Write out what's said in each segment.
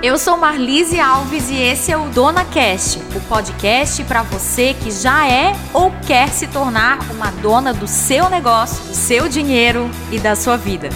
Eu sou Marlise Alves e esse é o Dona Cast, o podcast para você que já é ou quer se tornar uma dona do seu negócio, do seu dinheiro e da sua vida.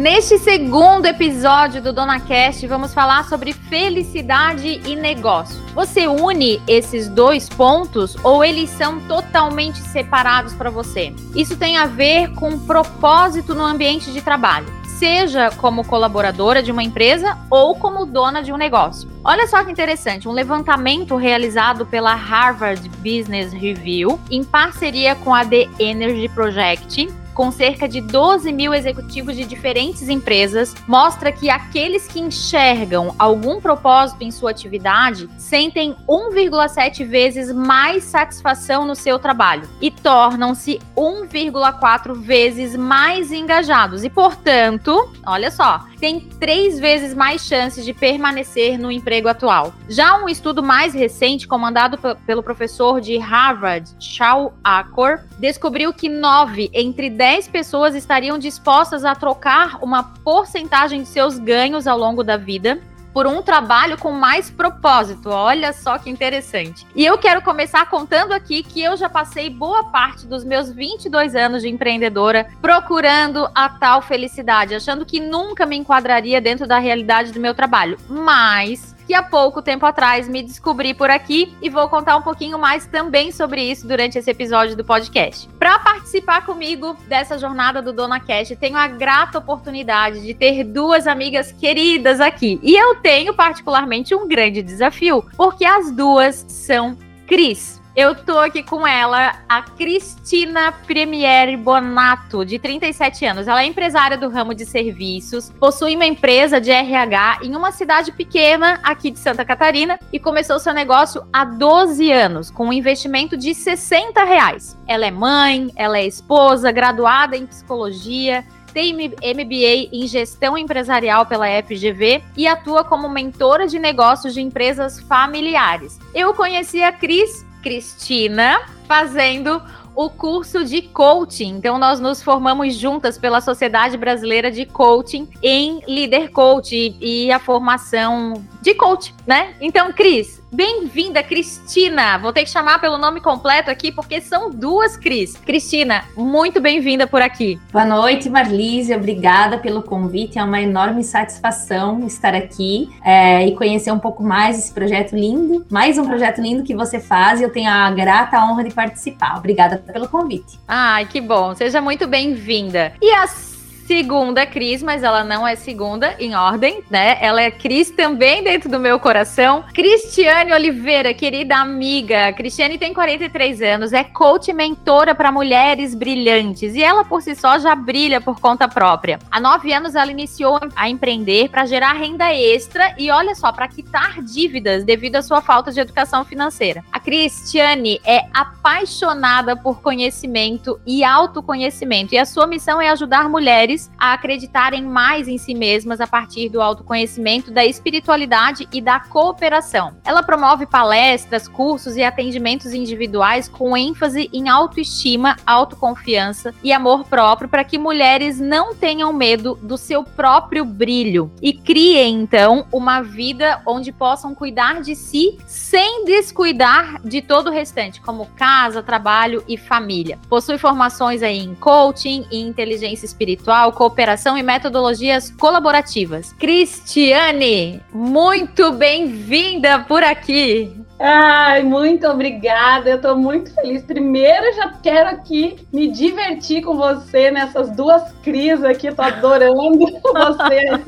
Neste segundo episódio do Dona Cast, vamos falar sobre felicidade e negócio. Você une esses dois pontos ou eles são totalmente separados para você? Isso tem a ver com propósito no ambiente de trabalho, seja como colaboradora de uma empresa ou como dona de um negócio. Olha só que interessante, um levantamento realizado pela Harvard Business Review em parceria com a The Energy Project com cerca de 12 mil executivos de diferentes empresas, mostra que aqueles que enxergam algum propósito em sua atividade sentem 1,7 vezes mais satisfação no seu trabalho e tornam-se 1,4 vezes mais engajados. E, portanto, olha só, tem três vezes mais chances de permanecer no emprego atual. Já um estudo mais recente, comandado pelo professor de Harvard, Shao Akor, descobriu que 9 entre 10 10 pessoas estariam dispostas a trocar uma porcentagem de seus ganhos ao longo da vida por um trabalho com mais propósito. Olha só que interessante. E eu quero começar contando aqui que eu já passei boa parte dos meus 22 anos de empreendedora procurando a tal felicidade, achando que nunca me enquadraria dentro da realidade do meu trabalho. Mas que há pouco tempo atrás me descobri por aqui e vou contar um pouquinho mais também sobre isso durante esse episódio do podcast. Para participar comigo dessa jornada do Dona Cash, tenho a grata oportunidade de ter duas amigas queridas aqui. E eu tenho particularmente um grande desafio, porque as duas são Cris. Eu tô aqui com ela, a Cristina Premiere Bonato, de 37 anos. Ela é empresária do ramo de serviços, possui uma empresa de RH em uma cidade pequena aqui de Santa Catarina e começou seu negócio há 12 anos, com um investimento de 60 reais. Ela é mãe, ela é esposa, graduada em psicologia, tem MBA em gestão empresarial pela FGV e atua como mentora de negócios de empresas familiares. Eu conheci a Cris Cristina fazendo o curso de coaching. Então, nós nos formamos juntas pela Sociedade Brasileira de Coaching em Líder Coach e a formação de coach, né? Então, Cris, Bem-vinda, Cristina. Vou ter que chamar pelo nome completo aqui, porque são duas Cris. Cristina, muito bem-vinda por aqui. Boa noite, Marlise. Obrigada pelo convite. É uma enorme satisfação estar aqui é, e conhecer um pouco mais esse projeto lindo. Mais um projeto lindo que você faz e eu tenho a grata honra de participar. Obrigada pelo convite. Ai, que bom. Seja muito bem-vinda. E as segunda Cris, mas ela não é segunda em ordem, né? Ela é Cris também dentro do meu coração. Cristiane Oliveira, querida amiga. Cristiane tem 43 anos, é coach e mentora para mulheres brilhantes e ela por si só já brilha por conta própria. Há nove anos ela iniciou a empreender para gerar renda extra e olha só, para quitar dívidas devido à sua falta de educação financeira. A Cristiane é apaixonada por conhecimento e autoconhecimento e a sua missão é ajudar mulheres mulheres a acreditarem mais em si mesmas a partir do autoconhecimento, da espiritualidade e da cooperação. Ela promove palestras, cursos e atendimentos individuais com ênfase em autoestima, autoconfiança e amor próprio para que mulheres não tenham medo do seu próprio brilho e criem então uma vida onde possam cuidar de si sem descuidar de todo o restante, como casa, trabalho e família. Possui formações aí em coaching e inteligência espiritual, cooperação e metodologias colaborativas. Cristiane, muito bem-vinda por aqui. Ai, muito obrigada. Eu estou muito feliz. Primeiro, já quero aqui me divertir com você nessas duas crises aqui. Estou adorando você.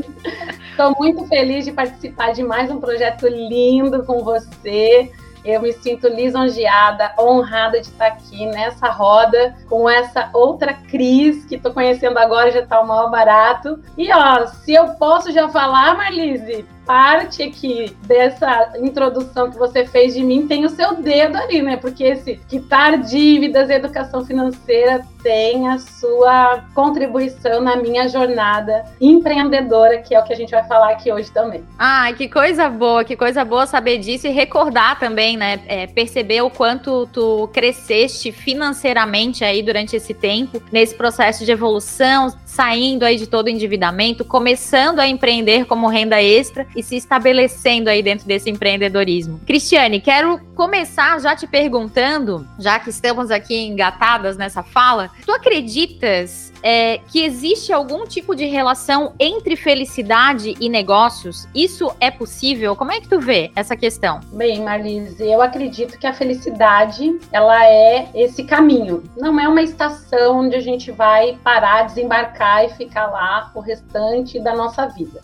Estou muito feliz de participar de mais um projeto lindo com você. Eu me sinto lisonjeada, honrada de estar aqui nessa roda com essa outra Cris que estou conhecendo agora, já está o maior barato. E ó, se eu posso já falar, Marlise, parte aqui dessa introdução que você fez de mim tem o seu dedo ali, né? Porque esse quitar dívidas, educação financeira tem a sua contribuição na minha jornada empreendedora, que é o que a gente vai falar aqui hoje também. Ah, que coisa boa, que coisa boa saber disso e recordar também, né? É, perceber o quanto tu cresceste financeiramente aí durante esse tempo, nesse processo de evolução, saindo aí de todo o endividamento, começando a empreender como renda extra e se estabelecendo aí dentro desse empreendedorismo. Cristiane, quero começar já te perguntando, já que estamos aqui engatadas nessa fala, tu acreditas é, que existe algum tipo de relação entre felicidade e negócios? Isso é possível? Como é que tu vê essa questão? Bem, Marlise, eu acredito que a felicidade ela é esse caminho. Não é uma estação onde a gente vai parar, desembarcar e ficar lá o restante da nossa vida.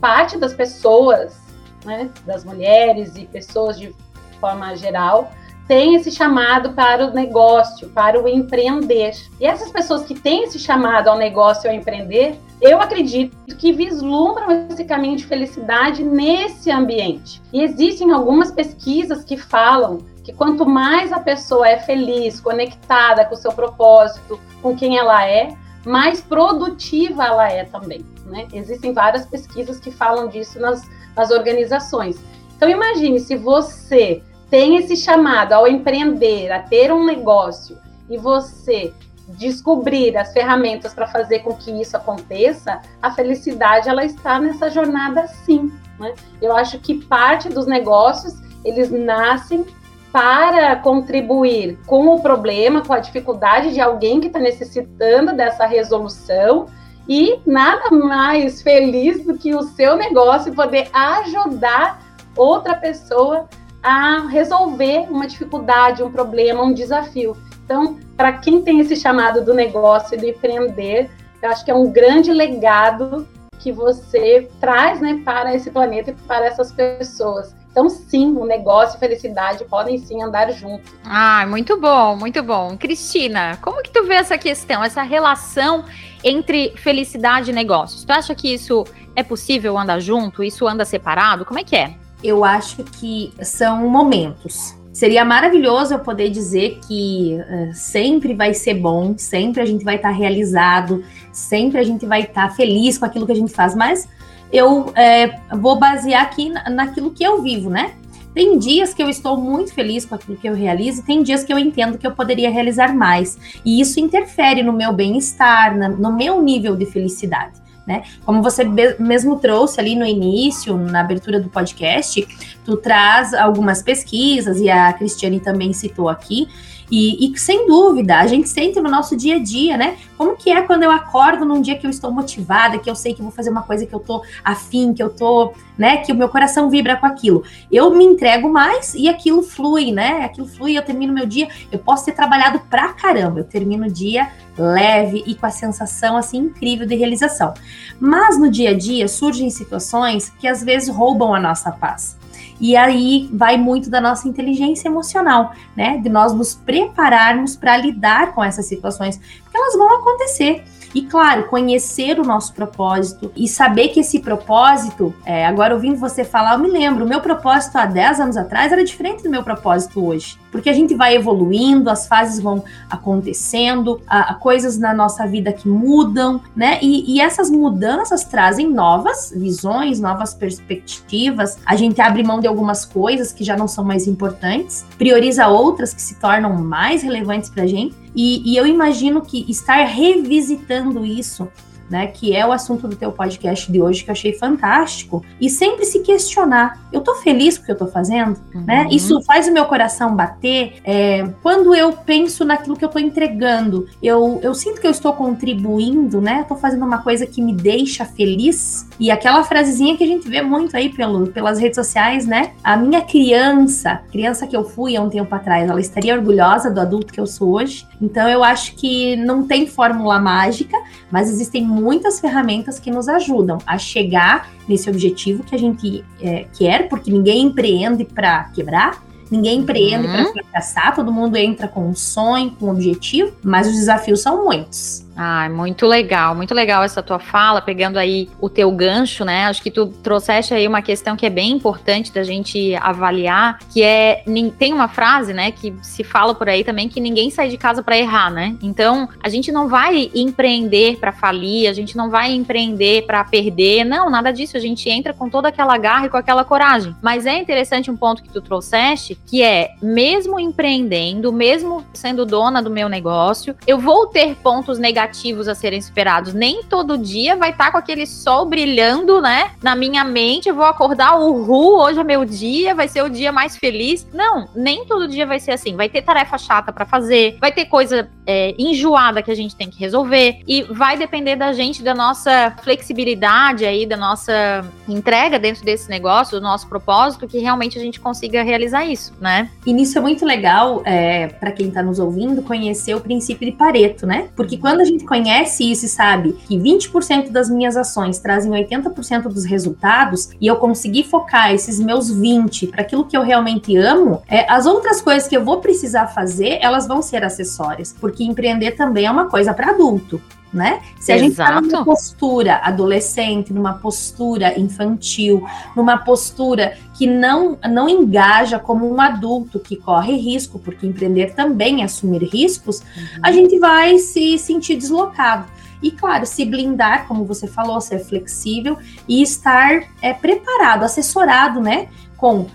Parte das pessoas, né, das mulheres e pessoas de forma geral, tem esse chamado para o negócio, para o empreender. E essas pessoas que têm esse chamado ao negócio, ao empreender, eu acredito que vislumbram esse caminho de felicidade nesse ambiente. E existem algumas pesquisas que falam que quanto mais a pessoa é feliz, conectada com o seu propósito, com quem ela é, mais produtiva ela é também. Né? Existem várias pesquisas que falam disso nas, nas organizações. Então imagine se você tem esse chamado ao empreender, a ter um negócio e você descobrir as ferramentas para fazer com que isso aconteça, a felicidade ela está nessa jornada sim. Né? Eu acho que parte dos negócios eles nascem para contribuir com o problema, com a dificuldade de alguém que está necessitando dessa resolução e nada mais feliz do que o seu negócio poder ajudar outra pessoa a resolver uma dificuldade, um problema, um desafio. Então, para quem tem esse chamado do negócio e do empreender, eu acho que é um grande legado que você traz né, para esse planeta e para essas pessoas. Então, sim, o negócio e felicidade podem sim andar juntos. Ah, muito bom, muito bom. Cristina, como que tu vê essa questão, essa relação entre felicidade e negócios? Tu acha que isso é possível andar junto? Isso anda separado? Como é que é? eu acho que são momentos. Seria maravilhoso eu poder dizer que uh, sempre vai ser bom, sempre a gente vai estar tá realizado, sempre a gente vai estar tá feliz com aquilo que a gente faz, mas eu é, vou basear aqui naquilo que eu vivo, né? Tem dias que eu estou muito feliz com aquilo que eu realizo, tem dias que eu entendo que eu poderia realizar mais. E isso interfere no meu bem-estar, no meu nível de felicidade né? Como você mesmo trouxe ali no início, na abertura do podcast, tu traz algumas pesquisas, e a Cristiane também citou aqui, e, e, sem dúvida, a gente sente no nosso dia a dia, né? Como que é quando eu acordo num dia que eu estou motivada, que eu sei que vou fazer uma coisa que eu tô afim, que eu tô, né? Que o meu coração vibra com aquilo. Eu me entrego mais e aquilo flui, né? Aquilo flui, eu termino meu dia. Eu posso ter trabalhado pra caramba, eu termino o dia leve e com a sensação assim incrível de realização. Mas no dia a dia surgem situações que às vezes roubam a nossa paz. E aí vai muito da nossa inteligência emocional, né? De nós nos prepararmos para lidar com essas situações, porque elas vão acontecer. E claro, conhecer o nosso propósito e saber que esse propósito, é, agora ouvindo você falar, eu me lembro, o meu propósito há 10 anos atrás era diferente do meu propósito hoje. Porque a gente vai evoluindo, as fases vão acontecendo, há, coisas na nossa vida que mudam, né? E, e essas mudanças trazem novas visões, novas perspectivas. A gente abre mão de algumas coisas que já não são mais importantes, prioriza outras que se tornam mais relevantes para a gente. E, e eu imagino que estar revisitando isso né, que é o assunto do teu podcast de hoje que eu achei fantástico, e sempre se questionar, eu tô feliz com o que eu tô fazendo, né? uhum. né? Isso faz o meu coração bater. É, quando eu penso naquilo que eu tô entregando, eu, eu sinto que eu estou contribuindo, né? Tô fazendo uma coisa que me deixa feliz. E aquela frasezinha que a gente vê muito aí pelo, pelas redes sociais, né? A minha criança, criança que eu fui há um tempo atrás, ela estaria orgulhosa do adulto que eu sou hoje. Então eu acho que não tem fórmula mágica, mas existem muitas ferramentas que nos ajudam a chegar nesse objetivo que a gente é, quer, porque ninguém empreende para quebrar, ninguém empreende uhum. para fracassar, todo mundo entra com um sonho, com um objetivo, mas os desafios são muitos. Ah, muito legal, muito legal essa tua fala, pegando aí o teu gancho, né? Acho que tu trouxeste aí uma questão que é bem importante da gente avaliar, que é tem uma frase, né, que se fala por aí também que ninguém sai de casa para errar, né? Então, a gente não vai empreender para falir, a gente não vai empreender para perder, não, nada disso, a gente entra com toda aquela garra e com aquela coragem. Mas é interessante um ponto que tu trouxeste, que é mesmo empreendendo, mesmo sendo dona do meu negócio, eu vou ter pontos negativos negativos a serem superados. Nem todo dia vai estar tá com aquele sol brilhando, né? Na minha mente, eu vou acordar, uhul, hoje é meu dia, vai ser o dia mais feliz. Não, nem todo dia vai ser assim. Vai ter tarefa chata para fazer, vai ter coisa é, enjoada que a gente tem que resolver e vai depender da gente, da nossa flexibilidade aí, da nossa entrega dentro desse negócio, do nosso propósito, que realmente a gente consiga realizar isso, né? E nisso é muito legal, é, para quem tá nos ouvindo, conhecer o princípio de Pareto, né? Porque quando a gente conhece isso e sabe que 20% das minhas ações trazem 80% dos resultados e eu conseguir focar esses meus 20 para aquilo que eu realmente amo, é, as outras coisas que eu vou precisar fazer, elas vão ser acessórias, porque empreender também é uma coisa para adulto né? Se a gente está numa postura adolescente, numa postura infantil, numa postura que não, não engaja como um adulto que corre risco, porque empreender também é assumir riscos, uhum. a gente vai se sentir deslocado. E, claro, se blindar, como você falou, ser flexível e estar é, preparado, assessorado, né? Com uh,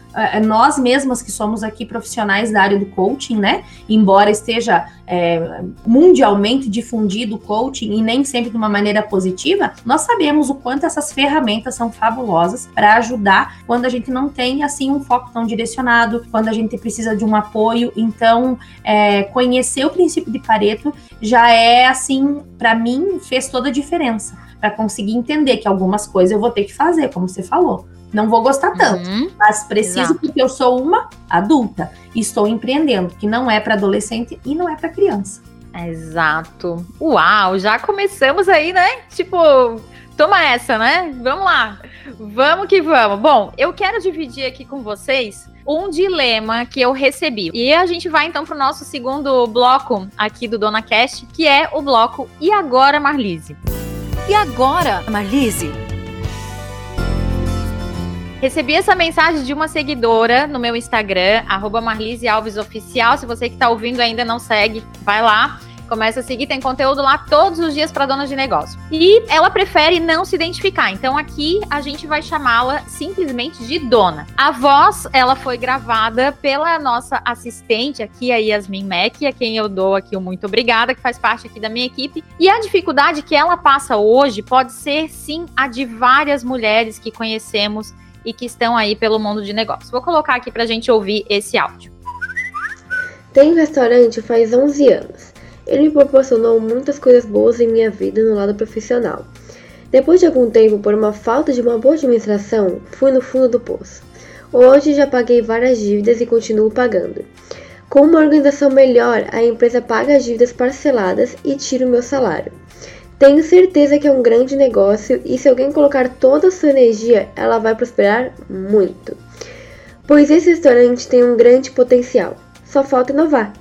nós mesmas que somos aqui profissionais da área do coaching, né? Embora esteja é, mundialmente difundido o coaching e nem sempre de uma maneira positiva, nós sabemos o quanto essas ferramentas são fabulosas para ajudar quando a gente não tem assim um foco tão direcionado, quando a gente precisa de um apoio. Então, é, conhecer o princípio de Pareto já é assim, para mim, fez toda a diferença para conseguir entender que algumas coisas eu vou ter que fazer, como você falou. Não vou gostar tanto, uhum. mas preciso Exato. porque eu sou uma adulta e estou empreendendo, que não é para adolescente e não é para criança. Exato. Uau, já começamos aí, né? Tipo, toma essa, né? Vamos lá. Vamos que vamos. Bom, eu quero dividir aqui com vocês um dilema que eu recebi. E a gente vai então para o nosso segundo bloco aqui do Dona Cast, que é o bloco E agora, Marlise? E agora, Marlise? Recebi essa mensagem de uma seguidora no meu Instagram, arroba Marlise Alves Oficial. Se você que está ouvindo ainda não segue, vai lá. Começa a seguir, tem conteúdo lá todos os dias para donas de negócio. E ela prefere não se identificar. Então aqui a gente vai chamá-la simplesmente de dona. A voz, ela foi gravada pela nossa assistente aqui, a Yasmin Mack, a quem eu dou aqui o muito obrigada, que faz parte aqui da minha equipe. E a dificuldade que ela passa hoje pode ser sim a de várias mulheres que conhecemos e que estão aí pelo mundo de negócios. Vou colocar aqui para a gente ouvir esse áudio. Tenho restaurante faz 11 anos. Ele me proporcionou muitas coisas boas em minha vida no lado profissional. Depois de algum tempo, por uma falta de uma boa administração, fui no fundo do poço. Hoje já paguei várias dívidas e continuo pagando. Com uma organização melhor, a empresa paga as dívidas parceladas e tira o meu salário. Tenho certeza que é um grande negócio e se alguém colocar toda a sua energia, ela vai prosperar muito. Pois esse restaurante tem um grande potencial. Só falta inovar.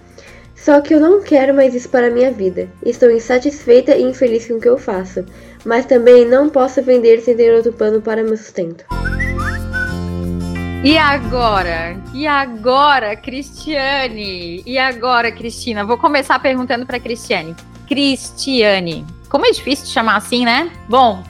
Só que eu não quero mais isso para a minha vida. Estou insatisfeita e infeliz com o que eu faço, mas também não posso vender sem ter outro plano para meu sustento. E agora? E agora, Cristiane? E agora, Cristina? Vou começar perguntando para Cristiane. Cristiane, como é difícil de chamar assim, né? Bom,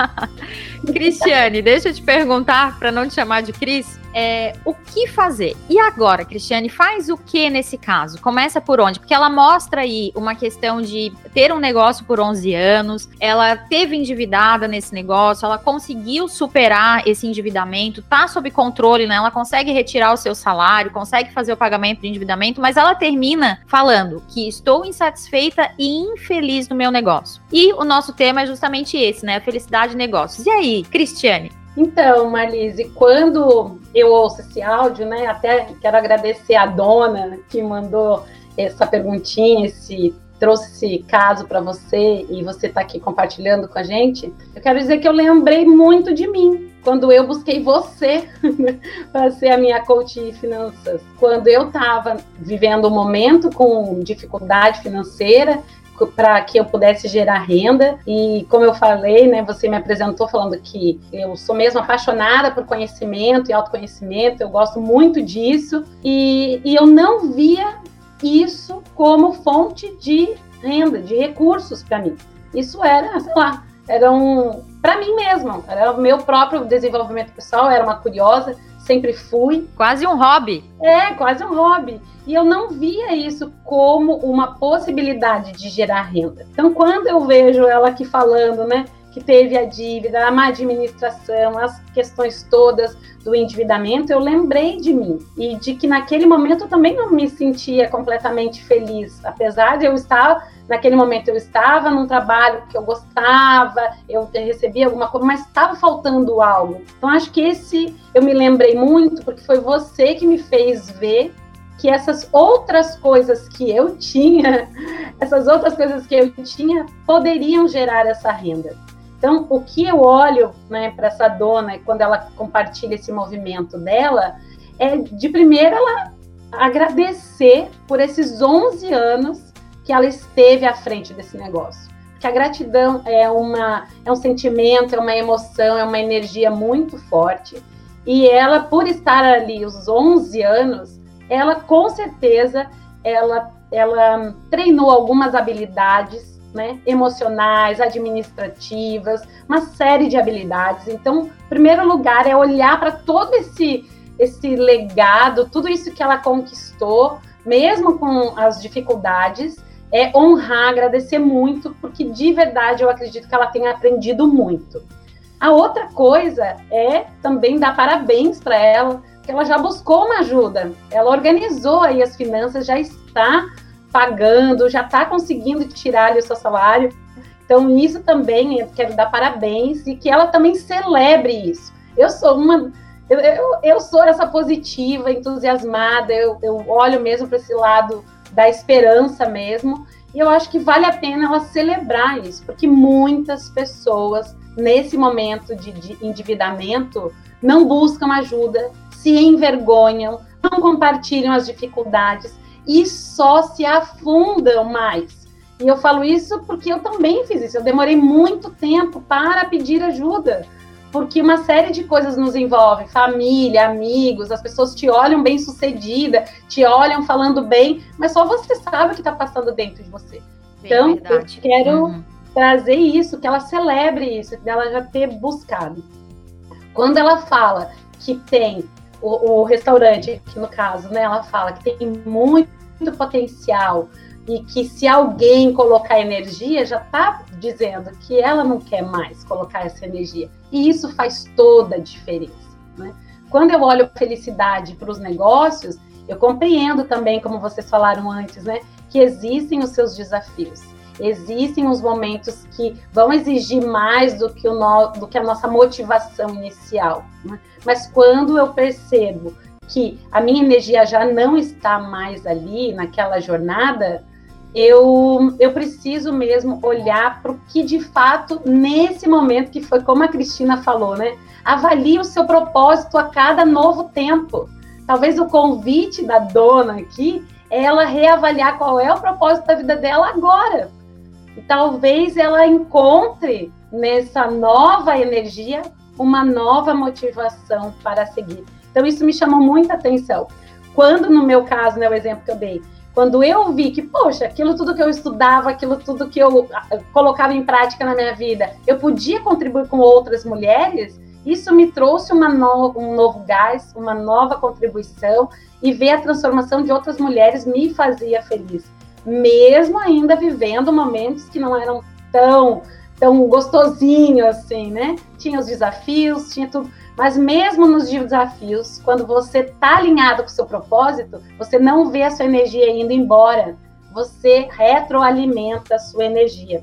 Cristiane, deixa eu te perguntar, para não te chamar de Cris, é, o que fazer? E agora, Cristiane, faz o que nesse caso? Começa por onde? Porque ela mostra aí uma questão de ter um negócio por 11 anos, ela teve endividada nesse negócio, ela conseguiu superar esse endividamento, tá sob controle, né? Ela consegue retirar o seu salário, consegue fazer o pagamento de endividamento, mas ela termina falando que estou insatisfeita e infeliz no meu negócio. E o nosso tema é justamente esse, né? Felicidade de negócios. E aí, Cristiane, então, Marlise, quando eu ouço esse áudio, né, até quero agradecer a dona que mandou essa perguntinha, esse trouxe esse caso para você e você está aqui compartilhando com a gente. Eu quero dizer que eu lembrei muito de mim quando eu busquei você para ser a minha coach de finanças. Quando eu estava vivendo um momento com dificuldade financeira, para que eu pudesse gerar renda. E como eu falei, né, você me apresentou falando que eu sou mesmo apaixonada por conhecimento e autoconhecimento, eu gosto muito disso. E, e eu não via isso como fonte de renda, de recursos para mim. Isso era, sei lá, era um para mim mesmo, era o meu próprio desenvolvimento pessoal, era uma curiosa, sempre fui. Quase um hobby. É, quase um hobby. E eu não via isso como uma possibilidade de gerar renda. Então, quando eu vejo ela aqui falando, né, que teve a dívida, a má administração, as questões todas do endividamento, eu lembrei de mim e de que naquele momento eu também não me sentia completamente feliz, apesar de eu estar naquele momento eu estava num trabalho que eu gostava, eu recebia alguma coisa, mas estava faltando algo. Então acho que esse eu me lembrei muito porque foi você que me fez ver que essas outras coisas que eu tinha, essas outras coisas que eu tinha, poderiam gerar essa renda. Então, o que eu olho né, para essa dona quando ela compartilha esse movimento dela é, de primeira, ela agradecer por esses 11 anos que ela esteve à frente desse negócio. Porque a gratidão é, uma, é um sentimento, é uma emoção, é uma energia muito forte. E ela, por estar ali os 11 anos, ela com certeza ela, ela treinou algumas habilidades né, emocionais, administrativas, uma série de habilidades. Então, primeiro lugar é olhar para todo esse esse legado, tudo isso que ela conquistou, mesmo com as dificuldades, é honrar, agradecer muito, porque de verdade eu acredito que ela tenha aprendido muito. A outra coisa é também dar parabéns para ela, que ela já buscou uma ajuda. Ela organizou aí as finanças, já está pagando, já está conseguindo tirar ali o seu salário. Então, isso também eu quero dar parabéns e que ela também celebre isso. Eu sou uma. Eu, eu, eu sou essa positiva, entusiasmada, eu, eu olho mesmo para esse lado da esperança mesmo. E eu acho que vale a pena ela celebrar isso, porque muitas pessoas, nesse momento de, de endividamento, não buscam ajuda, se envergonham, não compartilham as dificuldades e só se afundam mais. E eu falo isso porque eu também fiz isso. Eu demorei muito tempo para pedir ajuda, porque uma série de coisas nos envolve, família, amigos, as pessoas te olham bem sucedida, te olham falando bem, mas só você sabe o que está passando dentro de você. Bem então, verdade. eu quero uhum. trazer isso, que ela celebre isso, dela já ter buscado. Quando ela fala que tem o, o restaurante, que no caso, né, ela fala que tem muito muito potencial e que se alguém colocar energia, já está dizendo que ela não quer mais colocar essa energia. E isso faz toda a diferença. Né? Quando eu olho felicidade para os negócios, eu compreendo também, como vocês falaram antes, né, que existem os seus desafios. Existem os momentos que vão exigir mais do que, o no, do que a nossa motivação inicial. Né? Mas quando eu percebo que a minha energia já não está mais ali naquela jornada, eu, eu preciso mesmo olhar para o que de fato, nesse momento, que foi como a Cristina falou, né? Avalie o seu propósito a cada novo tempo. Talvez o convite da dona aqui é ela reavaliar qual é o propósito da vida dela agora. E talvez ela encontre nessa nova energia uma nova motivação para seguir. Então, isso me chamou muita atenção. Quando, no meu caso, né, o exemplo que eu dei, quando eu vi que, poxa, aquilo tudo que eu estudava, aquilo tudo que eu ah, colocava em prática na minha vida, eu podia contribuir com outras mulheres, isso me trouxe no, um novo gás, uma nova contribuição, e ver a transformação de outras mulheres me fazia feliz. Mesmo ainda vivendo momentos que não eram tão, tão gostosinho assim, né? Tinha os desafios, tinha tudo mas mesmo nos desafios, quando você está alinhado com o seu propósito, você não vê a sua energia indo embora. Você retroalimenta a sua energia.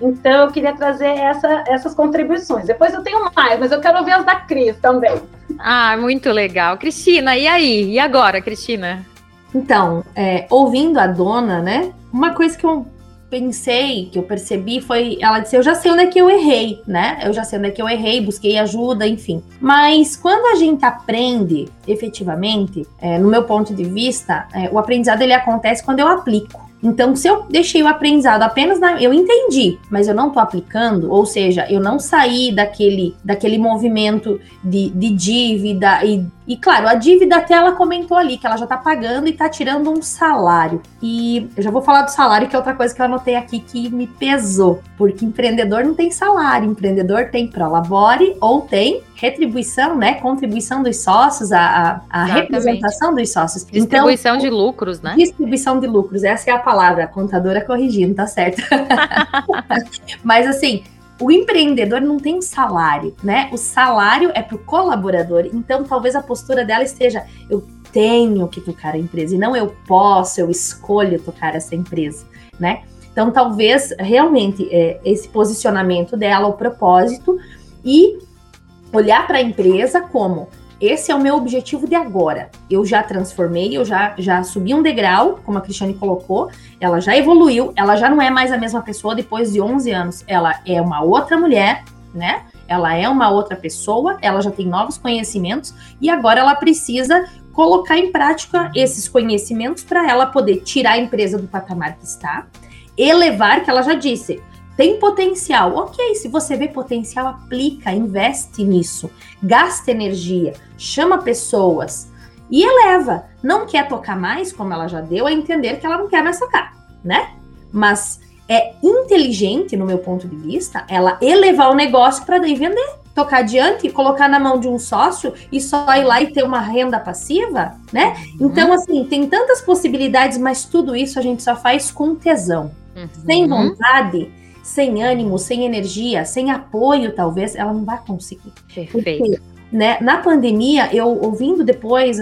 Então, eu queria trazer essa, essas contribuições. Depois eu tenho mais, mas eu quero ouvir as da Cris também. Ah, muito legal. Cristina, e aí? E agora, Cristina? Então, é, ouvindo a dona, né? Uma coisa que eu pensei, que eu percebi, foi ela disse: Eu já sei onde é que eu errei, né? Eu já sei onde é que eu errei, busquei ajuda, enfim. Mas quando a gente aprende efetivamente, é, no meu ponto de vista, é, o aprendizado ele acontece quando eu aplico. Então, se eu deixei o aprendizado apenas na. Eu entendi, mas eu não estou aplicando, ou seja, eu não saí daquele, daquele movimento de, de dívida e e claro, a dívida até ela comentou ali que ela já tá pagando e tá tirando um salário. E eu já vou falar do salário, que é outra coisa que eu anotei aqui que me pesou. Porque empreendedor não tem salário, empreendedor tem prolabore ou tem retribuição, né? Contribuição dos sócios, a, a, a representação dos sócios. Então, distribuição então, de lucros, né? Distribuição de lucros, essa é a palavra, a contadora corrigindo, tá certo. Mas assim, o empreendedor não tem salário, né? O salário é para o colaborador. Então, talvez a postura dela esteja: eu tenho que tocar a empresa e não eu posso, eu escolho tocar essa empresa, né? Então, talvez realmente é, esse posicionamento dela, o propósito e olhar para a empresa como esse é o meu objetivo de agora. Eu já transformei, eu já, já subi um degrau, como a Cristiane colocou, ela já evoluiu, ela já não é mais a mesma pessoa depois de 11 anos. Ela é uma outra mulher, né? Ela é uma outra pessoa, ela já tem novos conhecimentos e agora ela precisa colocar em prática esses conhecimentos para ela poder tirar a empresa do patamar que está, elevar, que ela já disse, tem potencial. Ok, se você vê potencial, aplica, investe nisso, gasta energia, chama pessoas e eleva. Não quer tocar mais, como ela já deu a entender que ela não quer mais tocar, né? Mas é inteligente, no meu ponto de vista, ela elevar o negócio para daí vender. Tocar adiante, colocar na mão de um sócio e só ir lá e ter uma renda passiva, né? Uhum. Então, assim, tem tantas possibilidades, mas tudo isso a gente só faz com tesão. Uhum. Sem vontade, sem ânimo, sem energia, sem apoio, talvez, ela não vai conseguir. Perfeito. Porque, né, na pandemia, eu ouvindo depois,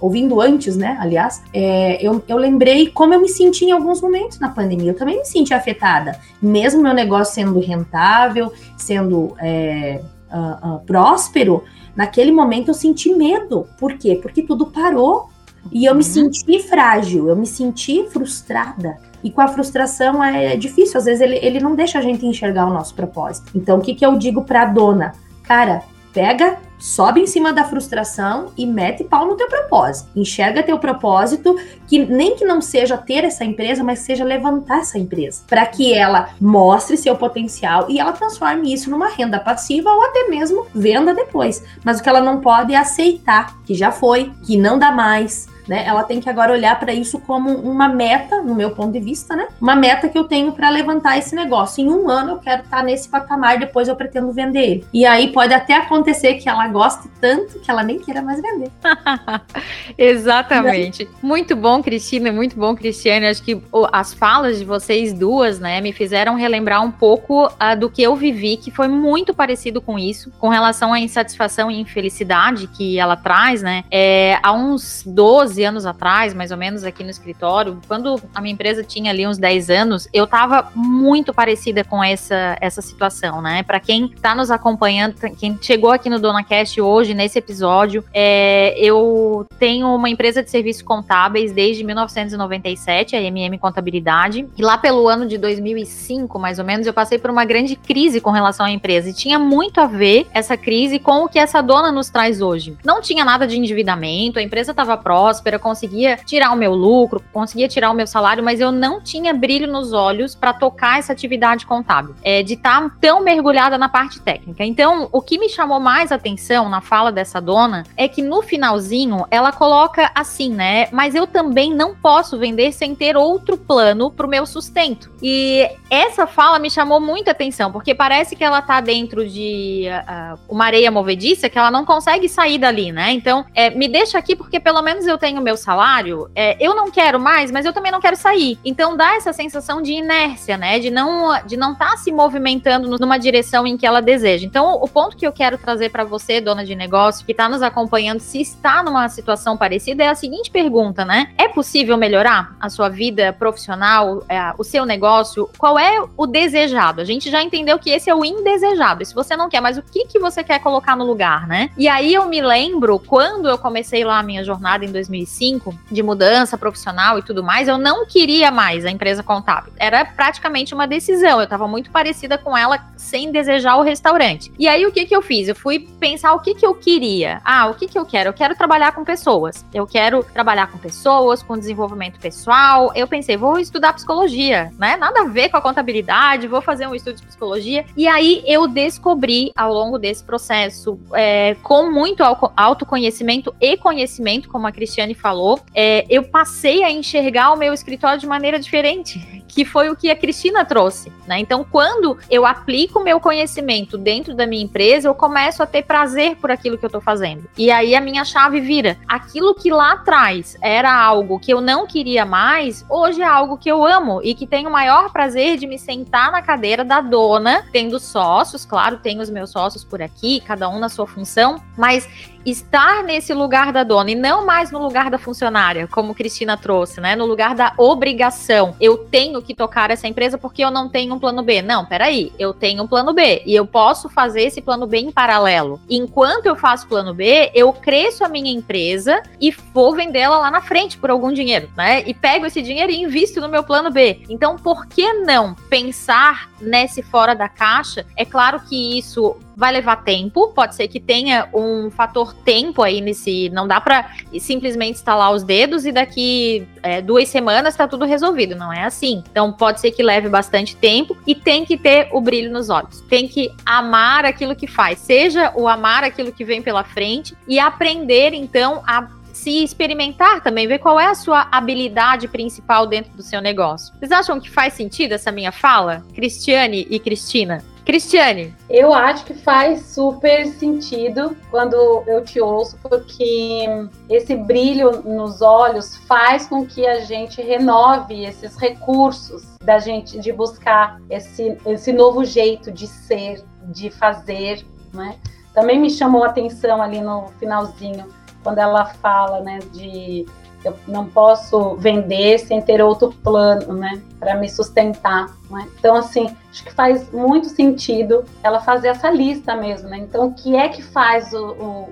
ouvindo antes, né, aliás, é, eu, eu lembrei como eu me senti em alguns momentos na pandemia. Eu também me senti afetada, mesmo meu negócio sendo rentável, sendo é, uh, uh, próspero. Naquele momento eu senti medo. Por quê? Porque tudo parou. E eu me uhum. senti frágil, eu me senti frustrada. E com a frustração é difícil, às vezes ele, ele não deixa a gente enxergar o nosso propósito. Então, o que, que eu digo pra dona? Cara, pega, sobe em cima da frustração e mete pau no teu propósito. Enxerga teu propósito, que nem que não seja ter essa empresa, mas seja levantar essa empresa, para que ela mostre seu potencial e ela transforme isso numa renda passiva ou até mesmo venda depois. Mas o que ela não pode é aceitar que já foi, que não dá mais, né? Ela tem que agora olhar para isso como uma meta, no meu ponto de vista, né? Uma meta que eu tenho para levantar esse negócio. Em um ano eu quero estar tá nesse patamar, depois eu pretendo vender ele. E aí pode até acontecer que ela goste tanto que ela nem queira mais vender. Exatamente. Muito bom, Cristina, muito bom, Cristiane. Acho que as falas de vocês duas, né, me fizeram relembrar um pouco uh, do que eu vivi, que foi muito parecido com isso, com relação à insatisfação e infelicidade que ela traz, né? É, há uns 12 12 anos atrás, mais ou menos, aqui no escritório, quando a minha empresa tinha ali uns 10 anos, eu estava muito parecida com essa, essa situação, né? Para quem está nos acompanhando, quem chegou aqui no DonaCast hoje, nesse episódio, é, eu tenho uma empresa de serviços contábeis desde 1997, a MM Contabilidade, e lá pelo ano de 2005, mais ou menos, eu passei por uma grande crise com relação à empresa, e tinha muito a ver essa crise com o que essa dona nos traz hoje. Não tinha nada de endividamento, a empresa estava próxima, próspera, conseguia tirar o meu lucro, conseguia tirar o meu salário, mas eu não tinha brilho nos olhos para tocar essa atividade contábil, é, de estar tá tão mergulhada na parte técnica. Então, o que me chamou mais atenção na fala dessa dona é que no finalzinho ela coloca assim, né? Mas eu também não posso vender sem ter outro plano para o meu sustento. E essa fala me chamou muita atenção, porque parece que ela tá dentro de uh, uma areia movediça que ela não consegue sair dali, né? Então, é, me deixa aqui porque pelo menos eu tenho meu salário, é, eu não quero mais, mas eu também não quero sair. Então dá essa sensação de inércia, né? De não de não estar tá se movimentando numa direção em que ela deseja. Então, o ponto que eu quero trazer para você, dona de negócio, que está nos acompanhando, se está numa situação parecida, é a seguinte pergunta, né? É possível melhorar a sua vida profissional, é, o seu negócio? Qual é o desejado? A gente já entendeu que esse é o indesejado. Se você não quer, mas o que, que você quer colocar no lugar, né? E aí eu me lembro quando eu comecei lá a minha jornada em 2000 2005, de mudança profissional e tudo mais, eu não queria mais a empresa contábil. Era praticamente uma decisão. Eu estava muito parecida com ela sem desejar o restaurante. E aí o que que eu fiz? Eu fui pensar o que que eu queria. Ah, o que que eu quero? Eu quero trabalhar com pessoas. Eu quero trabalhar com pessoas, com desenvolvimento pessoal. Eu pensei, vou estudar psicologia, né? Nada a ver com a contabilidade, vou fazer um estudo de psicologia. E aí eu descobri ao longo desse processo, é, com muito autoconhecimento e conhecimento, como a Cristiane falou, é, eu passei a enxergar o meu escritório de maneira diferente, que foi o que a Cristina trouxe, né? Então, quando eu aplico o meu conhecimento dentro da minha empresa, eu começo a ter prazer por aquilo que eu tô fazendo. E aí a minha chave vira. Aquilo que lá atrás era algo que eu não queria mais, hoje é algo que eu amo e que tenho o maior prazer de me sentar na cadeira da dona, tendo sócios, claro, tenho os meus sócios por aqui, cada um na sua função, mas estar nesse lugar da dona e não mais no lugar da funcionária, como Cristina trouxe, né? No lugar da obrigação. Eu tenho que tocar essa empresa porque eu não tenho um plano B. Não, peraí, eu tenho um plano B e eu posso fazer esse plano B em paralelo. Enquanto eu faço plano B, eu cresço a minha empresa e vou vendê-la lá na frente por algum dinheiro, né? E pego esse dinheiro e invisto no meu plano B. Então, por que não pensar nesse fora da caixa? É claro que isso vai levar tempo, pode ser que tenha um fator tempo aí nesse. Não dá para simplesmente instalar os dedos e daqui é, duas semanas tá tudo resolvido. Não é assim. Então pode ser que leve bastante tempo e tem que ter o brilho nos olhos. Tem que amar aquilo que faz, seja o amar aquilo que vem pela frente e aprender então a se experimentar também, ver qual é a sua habilidade principal dentro do seu negócio. Vocês acham que faz sentido essa minha fala, Cristiane e Cristina? Cristiane. Eu acho que faz super sentido quando eu te ouço, porque esse brilho nos olhos faz com que a gente renove esses recursos da gente de buscar esse, esse novo jeito de ser, de fazer, né? Também me chamou a atenção ali no finalzinho, quando ela fala, né, de eu não posso vender sem ter outro plano, né, para me sustentar. Né? Então, assim, acho que faz muito sentido ela fazer essa lista mesmo, né? Então, o que é que faz o,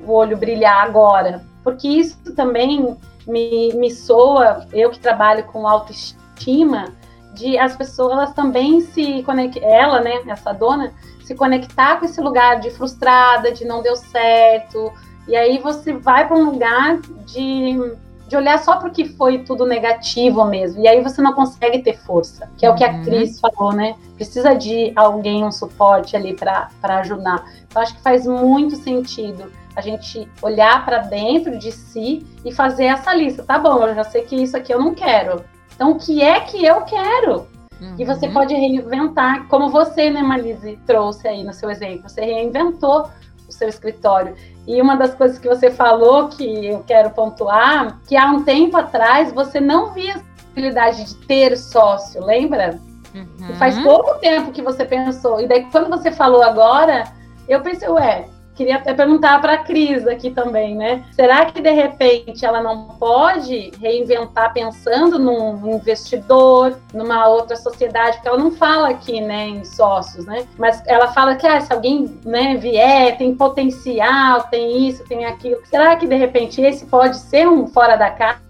o, olho brilhar agora? Porque isso também me, me soa, eu que trabalho com autoestima, de as pessoas elas também se conectar, ela, né, essa dona, se conectar com esse lugar de frustrada, de não deu certo, e aí você vai para um lugar de de olhar só porque foi tudo negativo mesmo. E aí você não consegue ter força, que é o que a uhum. Cris falou, né? Precisa de alguém, um suporte ali para ajudar. Eu acho que faz muito sentido a gente olhar para dentro de si e fazer essa lista. Tá bom, eu já sei que isso aqui eu não quero. Então, o que é que eu quero? Uhum. E você uhum. pode reinventar, como você, né, Malise, trouxe aí no seu exemplo. Você reinventou o seu escritório. E uma das coisas que você falou que eu quero pontuar, que há um tempo atrás você não via a possibilidade de ter sócio, lembra? Uhum. faz pouco tempo que você pensou. E daí quando você falou agora, eu pensei, ué, queria até perguntar para a Cris aqui também, né? Será que de repente ela não pode reinventar pensando num investidor, numa outra sociedade? Porque ela não fala aqui, né, em sócios, né? Mas ela fala que ah, se alguém né, vier, tem potencial, tem isso, tem aquilo. Será que de repente esse pode ser um fora da casa?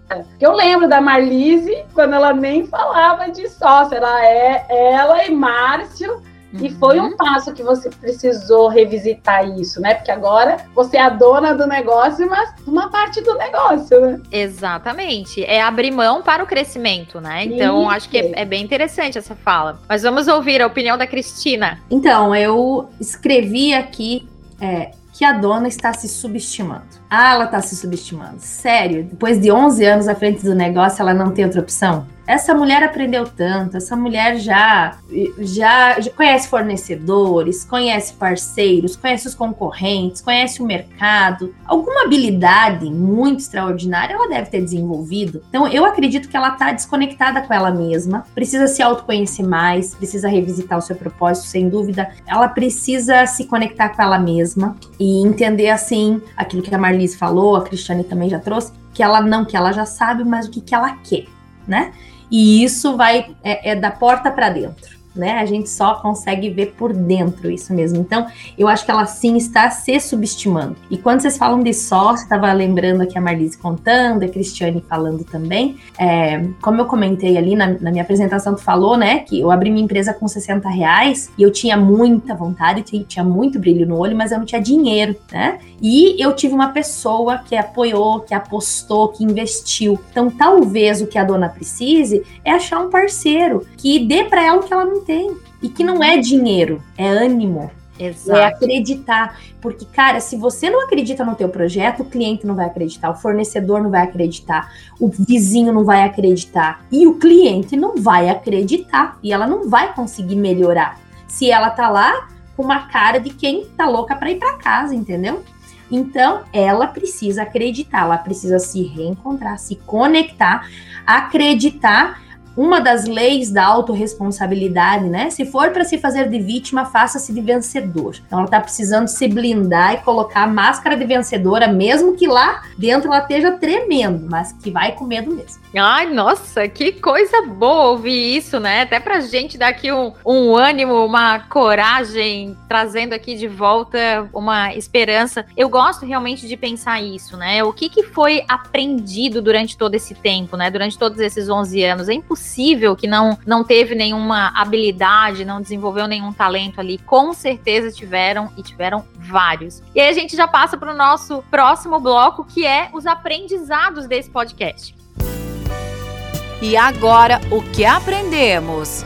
Eu lembro da Marlise quando ela nem falava de sócio, ela é ela e Márcio e foi um uhum. passo que você precisou revisitar isso, né? Porque agora você é a dona do negócio, mas uma parte do negócio, né? Exatamente. É abrir mão para o crescimento, né? Então, isso. acho que é, é, bem interessante essa fala. Mas vamos ouvir a opinião da Cristina. Então, eu escrevi aqui é, que a dona está se subestimando. Ah, ela está se subestimando. Sério, depois de 11 anos à frente do negócio, ela não tem outra opção? Essa mulher aprendeu tanto, essa mulher já, já, já conhece fornecedores, conhece parceiros, conhece os concorrentes, conhece o mercado. Alguma habilidade muito extraordinária ela deve ter desenvolvido. Então, eu acredito que ela está desconectada com ela mesma, precisa se autoconhecer mais, precisa revisitar o seu propósito, sem dúvida. Ela precisa se conectar com ela mesma e entender, assim, aquilo que a Marlise falou, a Cristiane também já trouxe, que ela não, que ela já sabe, mas o que, que ela quer, né? E isso vai é, é da porta para dentro. Né? A gente só consegue ver por dentro isso mesmo. Então, eu acho que ela sim está se subestimando. E quando vocês falam de sócio, estava lembrando aqui a Marlise contando, a Cristiane falando também. É, como eu comentei ali na, na, minha apresentação, tu falou, né, que eu abri minha empresa com 60 reais e eu tinha muita vontade, tinha, muito brilho no olho, mas eu não tinha dinheiro, né? E eu tive uma pessoa que apoiou, que apostou, que investiu. Então, talvez o que a dona precise é achar um parceiro que dê para ela o que ela não tem. E que não é dinheiro, é ânimo, Exato. É acreditar. Porque, cara, se você não acredita no teu projeto, o cliente não vai acreditar, o fornecedor não vai acreditar, o vizinho não vai acreditar e o cliente não vai acreditar e ela não vai conseguir melhorar. Se ela tá lá com uma cara de quem tá louca para ir para casa, entendeu? Então, ela precisa acreditar, ela precisa se reencontrar, se conectar, acreditar uma das leis da autorresponsabilidade, né? Se for para se fazer de vítima, faça-se de vencedor. Então ela está precisando se blindar e colocar a máscara de vencedora, mesmo que lá dentro ela esteja tremendo, mas que vai com medo mesmo. Ai, nossa, que coisa boa ouvir isso, né? Até pra gente dar aqui um, um ânimo, uma coragem, trazendo aqui de volta uma esperança. Eu gosto realmente de pensar isso, né? O que, que foi aprendido durante todo esse tempo, né? Durante todos esses 11 anos. É impossível possível que não, não teve nenhuma habilidade, não desenvolveu nenhum talento ali. Com certeza tiveram e tiveram vários. E aí a gente já passa para o nosso próximo bloco, que é os aprendizados desse podcast. E agora, o que aprendemos?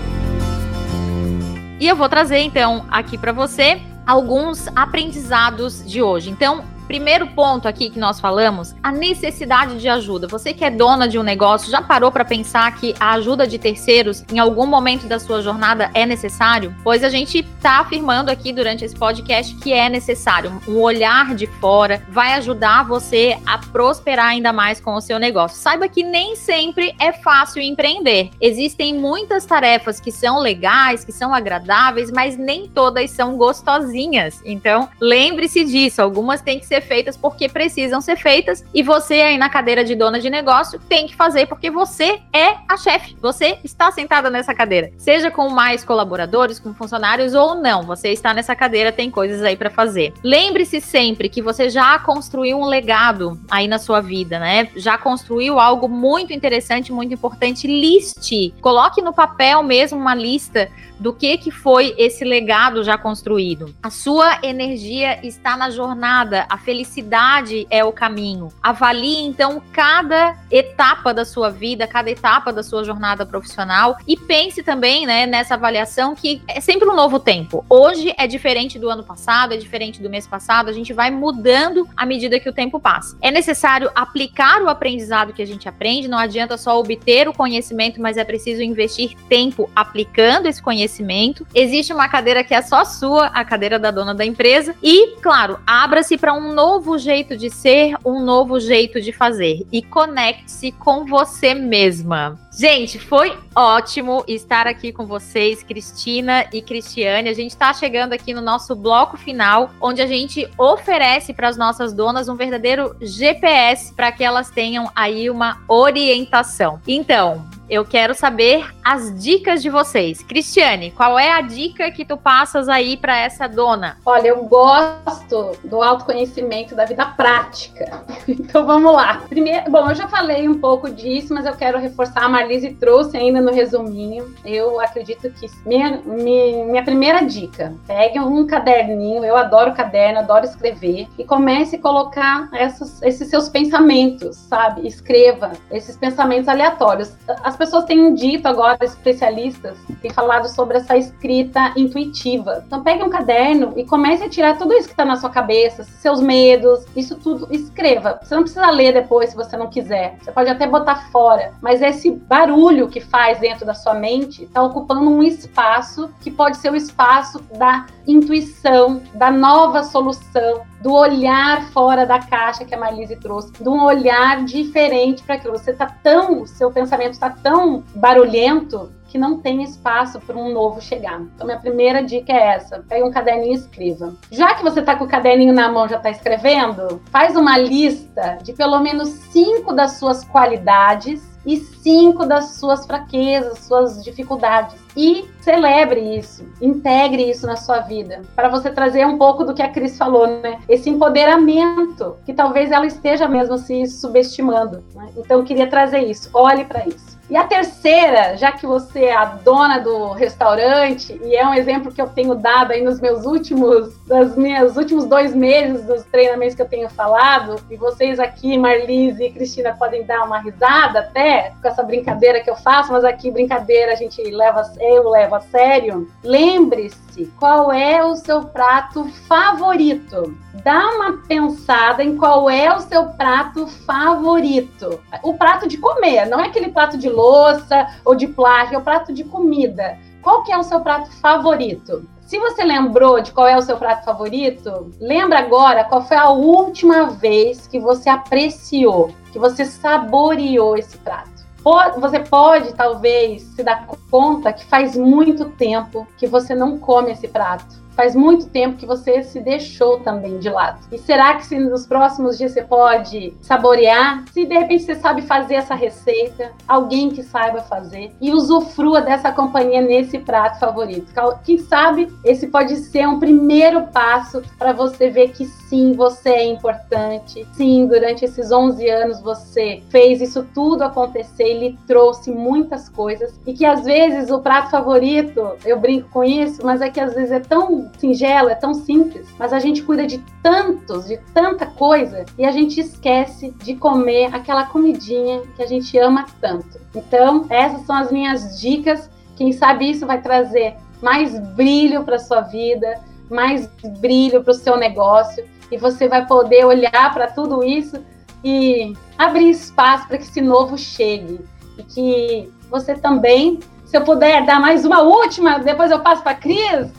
E eu vou trazer então aqui para você alguns aprendizados de hoje. Então, Primeiro ponto aqui que nós falamos, a necessidade de ajuda. Você que é dona de um negócio, já parou para pensar que a ajuda de terceiros em algum momento da sua jornada é necessário? Pois a gente está afirmando aqui durante esse podcast que é necessário. Um olhar de fora vai ajudar você a prosperar ainda mais com o seu negócio. Saiba que nem sempre é fácil empreender. Existem muitas tarefas que são legais, que são agradáveis, mas nem todas são gostosinhas. Então, lembre-se disso. Algumas têm que ser ser feitas porque precisam ser feitas e você aí na cadeira de dona de negócio tem que fazer porque você é a chefe. Você está sentada nessa cadeira, seja com mais colaboradores, com funcionários ou não. Você está nessa cadeira, tem coisas aí para fazer. Lembre-se sempre que você já construiu um legado aí na sua vida, né? Já construiu algo muito interessante, muito importante. Liste, coloque no papel mesmo uma lista do que que foi esse legado já construído. A sua energia está na jornada, a felicidade é o caminho. Avalie então cada etapa da sua vida, cada etapa da sua jornada profissional e pense também, né, nessa avaliação que é sempre um novo tempo. Hoje é diferente do ano passado, é diferente do mês passado, a gente vai mudando à medida que o tempo passa. É necessário aplicar o aprendizado que a gente aprende, não adianta só obter o conhecimento, mas é preciso investir tempo aplicando esse conhecimento. Existe uma cadeira que é só sua, a cadeira da dona da empresa. E, claro, abra-se para um novo jeito de ser, um novo jeito de fazer. E conecte-se com você mesma. Gente, foi ótimo estar aqui com vocês, Cristina e Cristiane. A gente está chegando aqui no nosso bloco final, onde a gente oferece para as nossas donas um verdadeiro GPS para que elas tenham aí uma orientação. Então, eu quero saber as dicas de vocês. Cristiane, qual é a dica que tu passas aí para essa dona? Olha, eu gosto do autoconhecimento da vida prática. Então vamos lá. Primeiro, bom, eu já falei um pouco disso, mas eu quero reforçar. A Marlise trouxe ainda no resuminho. Eu acredito que minha, minha, minha primeira dica: pegue um caderninho. Eu adoro caderno, adoro escrever e comece a colocar essas, esses seus pensamentos, sabe? Escreva esses pensamentos aleatórios. As pessoas têm dito agora, especialistas, têm falado sobre essa escrita intuitiva. Então pegue um caderno e comece a tirar tudo isso que está na sua cabeça, seus medos, isso tudo, escreva. Você não precisa ler depois se você não quiser. Você pode até botar fora, mas esse barulho que faz dentro da sua mente está ocupando um espaço que pode ser o espaço da intuição, da nova solução, do olhar fora da caixa que a Marlise trouxe, de um olhar diferente para aquilo. Você está tão, seu pensamento está tão barulhento que não tem espaço para um novo chegar. Então, minha primeira dica é essa: pegue um caderninho e escreva. Já que você está com o caderninho na mão, já está escrevendo, faz uma lista de pelo menos cinco das suas qualidades e cinco das suas fraquezas, suas dificuldades. E celebre isso, integre isso na sua vida, para você trazer um pouco do que a Cris falou, né? Esse empoderamento, que talvez ela esteja mesmo se subestimando. Né? Então, eu queria trazer isso. Olhe para isso. E a terceira, já que você é a dona do restaurante, e é um exemplo que eu tenho dado aí nos meus últimos, das minhas últimos dois meses dos treinamentos que eu tenho falado, e vocês aqui, Marlise e Cristina, podem dar uma risada até com essa brincadeira que eu faço, mas aqui brincadeira a gente leva, eu levo a sério. Lembre-se qual é o seu prato favorito dá uma pensada em qual é o seu prato favorito. O prato de comer, não é aquele prato de louça ou de plástico, é o prato de comida. Qual que é o seu prato favorito? Se você lembrou de qual é o seu prato favorito, lembra agora qual foi a última vez que você apreciou, que você saboreou esse prato. Você pode, talvez, se dar conta que faz muito tempo que você não come esse prato faz muito tempo que você se deixou também de lado. E será que se nos próximos dias você pode saborear? Se de repente você sabe fazer essa receita, alguém que saiba fazer e usufrua dessa companhia nesse prato favorito. Quem sabe esse pode ser um primeiro passo para você ver que sim, você é importante. Sim, durante esses 11 anos você fez isso tudo acontecer e lhe trouxe muitas coisas e que às vezes o prato favorito, eu brinco com isso, mas é que às vezes é tão singelo, é tão simples, mas a gente cuida de tantos, de tanta coisa, e a gente esquece de comer aquela comidinha que a gente ama tanto. Então, essas são as minhas dicas. Quem sabe isso vai trazer mais brilho para sua vida, mais brilho para o seu negócio, e você vai poder olhar para tudo isso e abrir espaço para que esse novo chegue. E que você também se eu puder dar mais uma última, depois eu passo para a Cris.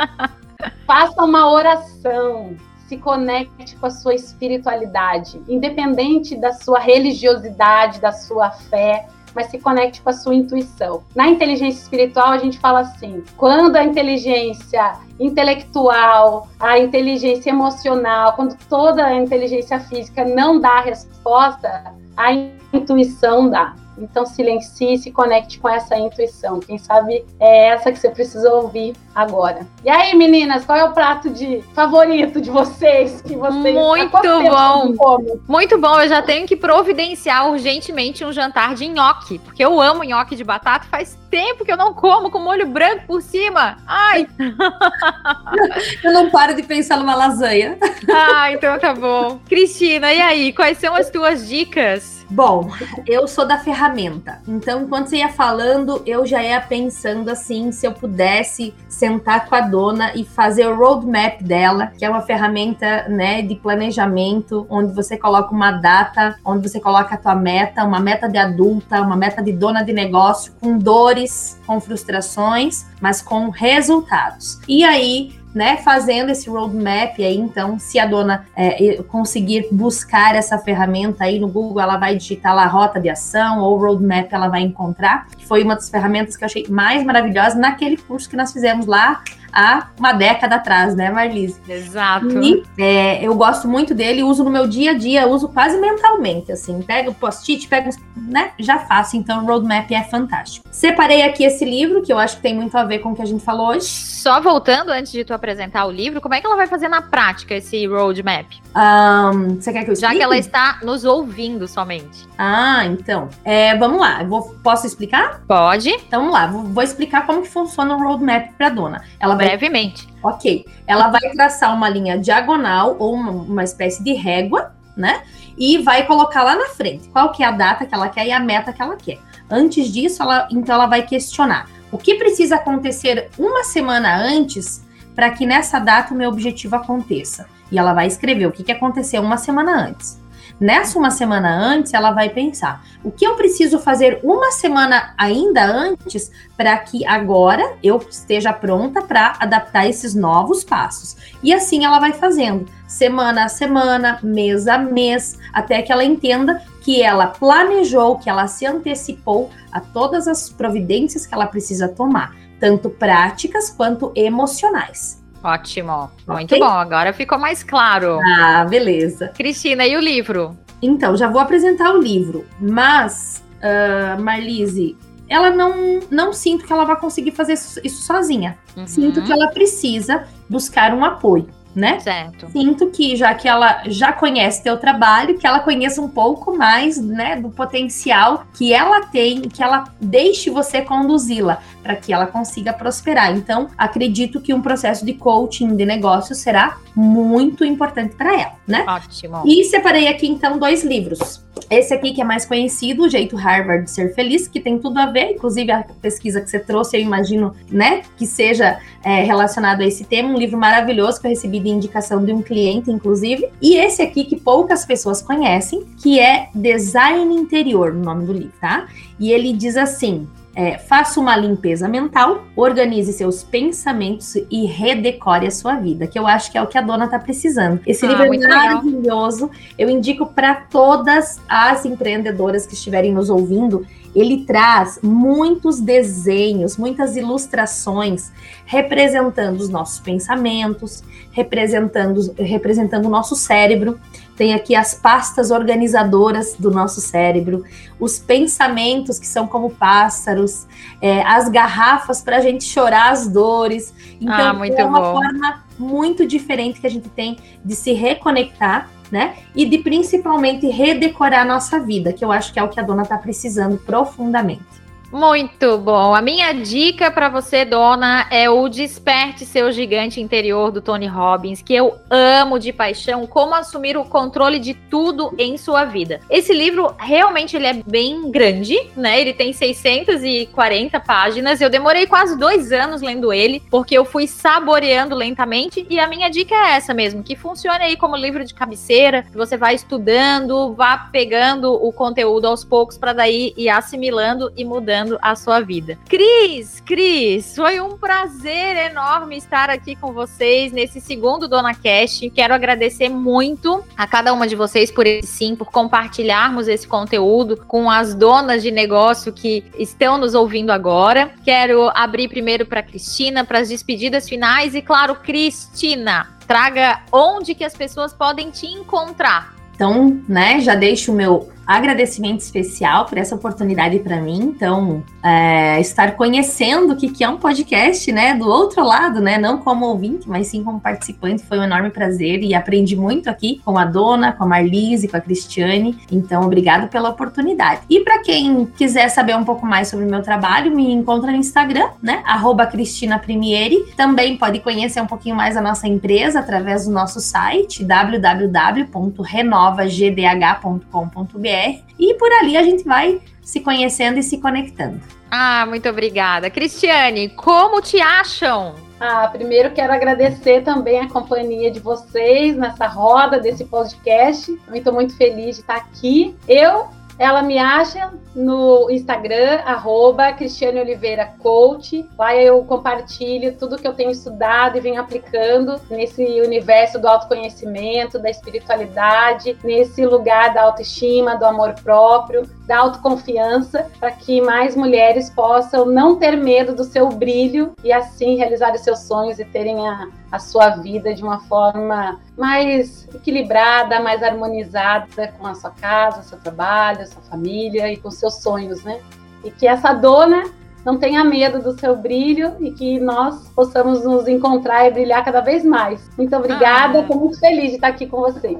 Faça uma oração. Se conecte com a sua espiritualidade, independente da sua religiosidade, da sua fé, mas se conecte com a sua intuição. Na inteligência espiritual, a gente fala assim: quando a inteligência intelectual, a inteligência emocional, quando toda a inteligência física não dá resposta, a intuição dá. Então silencie e se conecte com essa intuição. Quem sabe é essa que você precisa ouvir agora. E aí, meninas, qual é o prato de favorito de vocês que vocês Muito bom. Muito bom. Eu já tenho que providenciar urgentemente um jantar de nhoque, porque eu amo nhoque de batata. Faz tempo que eu não como com molho branco por cima. Ai. eu não paro de pensar numa lasanha. Ah, então tá bom. Cristina, e aí, quais são as tuas dicas? Bom, eu sou da ferramenta. Então, enquanto você ia falando, eu já ia pensando assim, se eu pudesse sentar com a dona e fazer o roadmap dela, que é uma ferramenta, né, de planejamento, onde você coloca uma data, onde você coloca a tua meta, uma meta de adulta, uma meta de dona de negócio, com dores, com frustrações, mas com resultados. E aí, né, fazendo esse roadmap aí, então, se a dona é, conseguir buscar essa ferramenta aí no Google, ela vai digitar lá rota de ação ou roadmap, ela vai encontrar, foi uma das ferramentas que eu achei mais maravilhosa naquele curso que nós fizemos lá há uma década atrás, né, Marlise? Exato. E é, eu gosto muito dele, uso no meu dia a dia, uso quase mentalmente, assim, pego o post-it, pego, né, já faço, então o roadmap é fantástico. Separei aqui esse livro, que eu acho que tem muito a ver com o que a gente falou hoje. Só voltando, antes de tu apresentar o livro, como é que ela vai fazer na prática esse roadmap? Um, você quer que eu explique? Já que ela está nos ouvindo somente. Ah, então. É, vamos lá. Vou, posso explicar? Pode. Então vamos lá. Vou, vou explicar como que funciona o roadmap para dona. Ela vai brevemente. Ok. Ela vai traçar uma linha diagonal ou uma, uma espécie de régua, né? E vai colocar lá na frente qual que é a data que ela quer e a meta que ela quer. Antes disso, ela, então ela vai questionar o que precisa acontecer uma semana antes para que nessa data o meu objetivo aconteça. E ela vai escrever o que, que aconteceu uma semana antes. Nessa uma semana antes, ela vai pensar: o que eu preciso fazer uma semana ainda antes para que agora eu esteja pronta para adaptar esses novos passos? E assim ela vai fazendo, semana a semana, mês a mês, até que ela entenda que ela planejou, que ela se antecipou a todas as providências que ela precisa tomar, tanto práticas quanto emocionais. Ótimo. Muito okay? bom. Agora ficou mais claro. Ah, beleza. Cristina, e o livro? Então, já vou apresentar o livro, mas uh, Marlise, ela não, não sinto que ela vai conseguir fazer isso sozinha. Uhum. Sinto que ela precisa buscar um apoio né? Certo. Sinto que já que ela já conhece teu trabalho, que ela conheça um pouco mais, né, do potencial que ela tem, que ela deixe você conduzi-la para que ela consiga prosperar. Então, acredito que um processo de coaching de negócio será muito importante para ela, né? Ótimo. E separei aqui então dois livros. Esse aqui que é mais conhecido, o Jeito Harvard de Ser Feliz, que tem tudo a ver, inclusive a pesquisa que você trouxe, eu imagino, né, que seja é, relacionado a esse tema, um livro maravilhoso que eu recebi de indicação de um cliente, inclusive. E esse aqui que poucas pessoas conhecem, que é Design Interior, o nome do livro, tá? E ele diz assim: é, faça uma limpeza mental, organize seus pensamentos e redecore a sua vida, que eu acho que é o que a dona está precisando. Esse ah, livro é maravilhoso. Legal. Eu indico para todas as empreendedoras que estiverem nos ouvindo. Ele traz muitos desenhos, muitas ilustrações representando os nossos pensamentos, representando, representando o nosso cérebro tem aqui as pastas organizadoras do nosso cérebro, os pensamentos que são como pássaros, é, as garrafas para a gente chorar as dores. Então, ah, é uma bom. forma muito diferente que a gente tem de se reconectar, né? E de principalmente redecorar a nossa vida, que eu acho que é o que a dona está precisando profundamente. Muito bom. A minha dica para você, dona, é o Desperte Seu Gigante Interior do Tony Robbins, que eu amo de paixão, como assumir o controle de tudo em sua vida. Esse livro realmente ele é bem grande, né? Ele tem 640 páginas. Eu demorei quase dois anos lendo ele, porque eu fui saboreando lentamente. E a minha dica é essa mesmo, que funcione aí como livro de cabeceira, que você vai estudando, vá pegando o conteúdo aos poucos para daí ir assimilando e mudando a sua vida. Cris, Cris, foi um prazer enorme estar aqui com vocês nesse segundo Dona Cast. Quero agradecer muito a cada uma de vocês por esse sim, por compartilharmos esse conteúdo com as donas de negócio que estão nos ouvindo agora. Quero abrir primeiro para Cristina, para as despedidas finais e claro, Cristina, traga onde que as pessoas podem te encontrar. Então, né, já deixo o meu agradecimento especial por essa oportunidade para mim. Então, é, estar conhecendo o que, que é um podcast, né, do outro lado, né, não como ouvinte, mas sim como participante, foi um enorme prazer e aprendi muito aqui com a Dona, com a Marlise, com a Cristiane. Então, obrigado pela oportunidade. E para quem quiser saber um pouco mais sobre o meu trabalho, me encontra no Instagram, né, arroba Cristina Primieri. Também pode conhecer um pouquinho mais a nossa empresa através do nosso site www.renovagdh.com.br e por ali a gente vai se conhecendo e se conectando. Ah, muito obrigada. Cristiane, como te acham? Ah, primeiro quero agradecer também a companhia de vocês nessa roda desse podcast. Também estou muito feliz de estar aqui. Eu ela me acha no Instagram, arroba Cristiane Oliveira Coach. Lá eu compartilho tudo que eu tenho estudado e venho aplicando nesse universo do autoconhecimento, da espiritualidade, nesse lugar da autoestima, do amor próprio, da autoconfiança, para que mais mulheres possam não ter medo do seu brilho e assim realizar os seus sonhos e terem a, a sua vida de uma forma mais equilibrada, mais harmonizada com a sua casa, seu trabalho, sua família e com seus sonhos, né? E que essa dona não tenha medo do seu brilho e que nós possamos nos encontrar e brilhar cada vez mais. Muito obrigada, estou ah. muito feliz de estar aqui com vocês.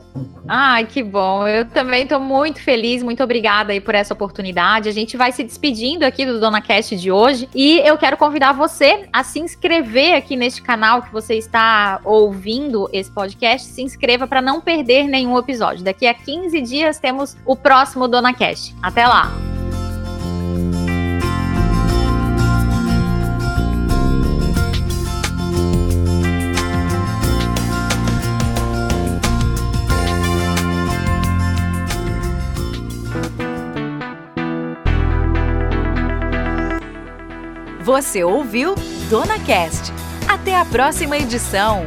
Ai, que bom. Eu também estou muito feliz, muito obrigada aí por essa oportunidade. A gente vai se despedindo aqui do Dona Cast de hoje e eu quero convidar você a se inscrever aqui neste canal que você está ouvindo esse podcast. Se inscreva para não perder nenhum episódio. Daqui a 15 dias temos o próximo Dona Cast. Até lá! Você ouviu Dona Cast. Até a próxima edição.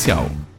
Comercial.